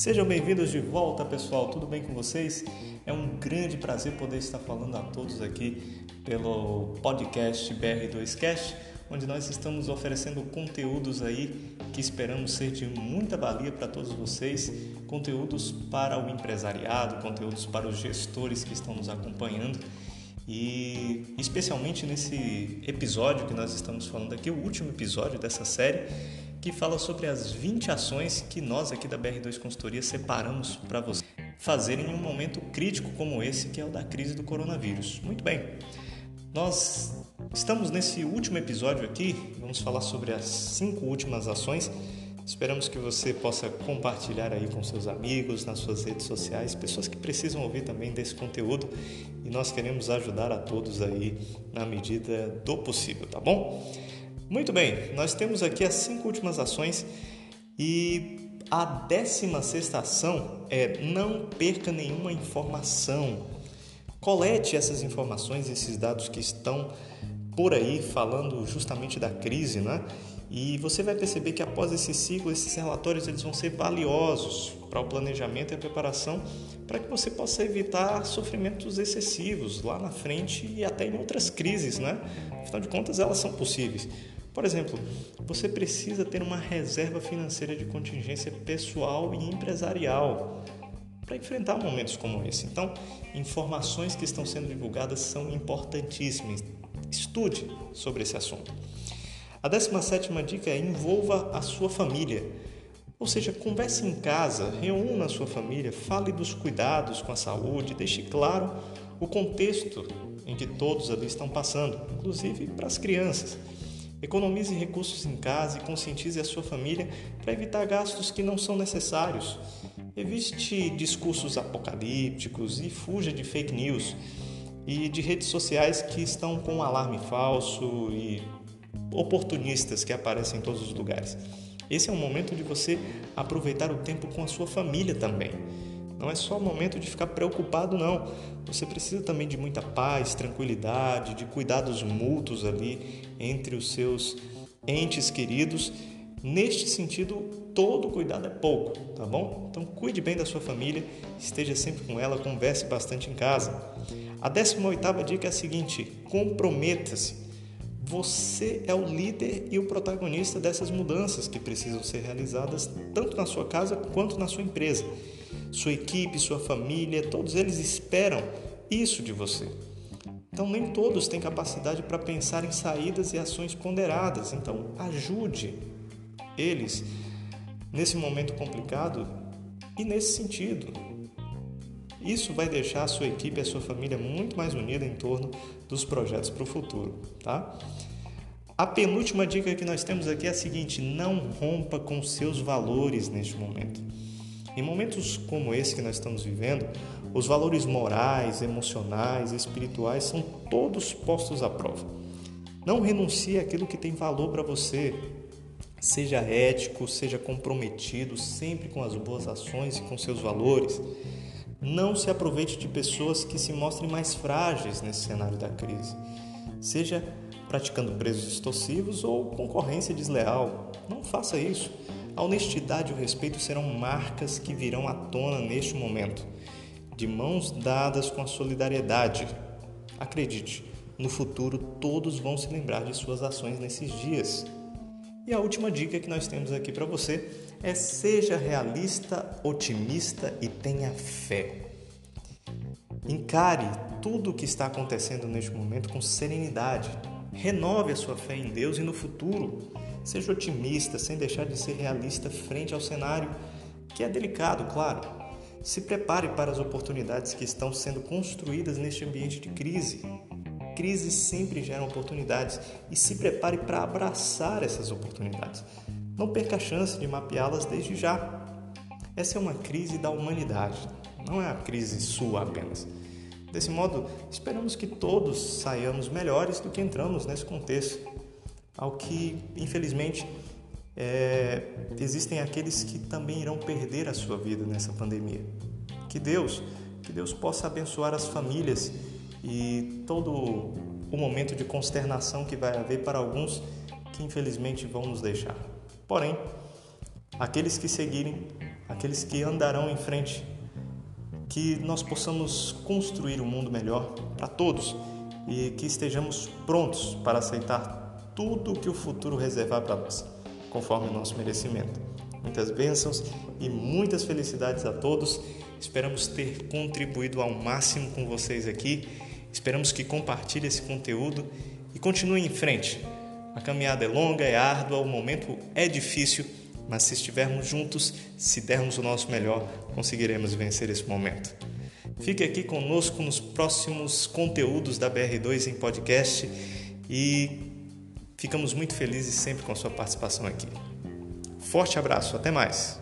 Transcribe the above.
Sejam bem-vindos de volta, pessoal. Tudo bem com vocês? É um grande prazer poder estar falando a todos aqui pelo podcast BR2Cast, onde nós estamos oferecendo conteúdos aí que esperamos ser de muita valia para todos vocês, conteúdos para o empresariado, conteúdos para os gestores que estão nos acompanhando. E especialmente nesse episódio que nós estamos falando aqui, o último episódio dessa série, que fala sobre as 20 ações que nós aqui da BR2 Consultoria separamos para você fazerem em um momento crítico como esse, que é o da crise do coronavírus. Muito bem, nós estamos nesse último episódio aqui, vamos falar sobre as cinco últimas ações. Esperamos que você possa compartilhar aí com seus amigos, nas suas redes sociais, pessoas que precisam ouvir também desse conteúdo e nós queremos ajudar a todos aí na medida do possível, tá bom? Muito bem, nós temos aqui as cinco últimas ações e a décima sexta ação é não perca nenhuma informação. Colete essas informações, esses dados que estão por aí falando justamente da crise, né? E você vai perceber que após esse ciclo, esses relatórios eles vão ser valiosos para o planejamento e a preparação para que você possa evitar sofrimentos excessivos lá na frente e até em outras crises, né? Afinal de contas, elas são possíveis. Por exemplo, você precisa ter uma reserva financeira de contingência pessoal e empresarial para enfrentar momentos como esse. Então, informações que estão sendo divulgadas são importantíssimas. Estude sobre esse assunto. A 17 dica é envolva a sua família. Ou seja, converse em casa, reúna a sua família, fale dos cuidados com a saúde, deixe claro o contexto em que todos ali estão passando, inclusive para as crianças. Economize recursos em casa e conscientize a sua família para evitar gastos que não são necessários. Evite discursos apocalípticos e fuja de fake news e de redes sociais que estão com um alarme falso e oportunistas que aparecem em todos os lugares. Esse é um momento de você aproveitar o tempo com a sua família também. Não é só o momento de ficar preocupado, não. Você precisa também de muita paz, tranquilidade, de cuidados mútuos ali entre os seus entes queridos. Neste sentido, todo cuidado é pouco, tá bom? Então cuide bem da sua família, esteja sempre com ela, converse bastante em casa. A 18 dica é a seguinte: comprometa-se. Você é o líder e o protagonista dessas mudanças que precisam ser realizadas tanto na sua casa quanto na sua empresa sua equipe, sua família, todos eles esperam isso de você. Então, nem todos têm capacidade para pensar em saídas e ações ponderadas. Então, ajude eles nesse momento complicado e nesse sentido. Isso vai deixar a sua equipe e a sua família muito mais unida em torno dos projetos para o futuro, tá? A penúltima dica que nós temos aqui é a seguinte: não rompa com seus valores neste momento. Em momentos como esse que nós estamos vivendo, os valores morais, emocionais, espirituais são todos postos à prova. Não renuncie àquilo que tem valor para você. Seja ético, seja comprometido sempre com as boas ações e com seus valores. Não se aproveite de pessoas que se mostrem mais frágeis nesse cenário da crise. Seja praticando preços extorsivos ou concorrência desleal. Não faça isso. A honestidade e o respeito serão marcas que virão à tona neste momento, de mãos dadas com a solidariedade. Acredite, no futuro todos vão se lembrar de suas ações nesses dias. E a última dica que nós temos aqui para você é seja realista, otimista e tenha fé. Encare tudo o que está acontecendo neste momento com serenidade. Renove a sua fé em Deus e no futuro. Seja otimista, sem deixar de ser realista frente ao cenário, que é delicado, claro. Se prepare para as oportunidades que estão sendo construídas neste ambiente de crise. Crises sempre geram oportunidades e se prepare para abraçar essas oportunidades. Não perca a chance de mapeá-las desde já. Essa é uma crise da humanidade, não é a crise sua apenas. Desse modo, esperamos que todos saiamos melhores do que entramos nesse contexto ao que, infelizmente, é, existem aqueles que também irão perder a sua vida nessa pandemia. Que Deus, que Deus possa abençoar as famílias e todo o momento de consternação que vai haver para alguns que infelizmente vão nos deixar. Porém, aqueles que seguirem aqueles que andarão em frente, que nós possamos construir um mundo melhor para todos e que estejamos prontos para aceitar tudo o que o futuro reservar para nós, conforme o nosso merecimento. Muitas bênçãos e muitas felicidades a todos. Esperamos ter contribuído ao máximo com vocês aqui. Esperamos que compartilhe esse conteúdo e continue em frente. A caminhada é longa, é árdua, o momento é difícil, mas se estivermos juntos, se dermos o nosso melhor, conseguiremos vencer esse momento. Fique aqui conosco nos próximos conteúdos da BR2 em podcast e ficamos muito felizes sempre com a sua participação aqui. Forte abraço, até mais!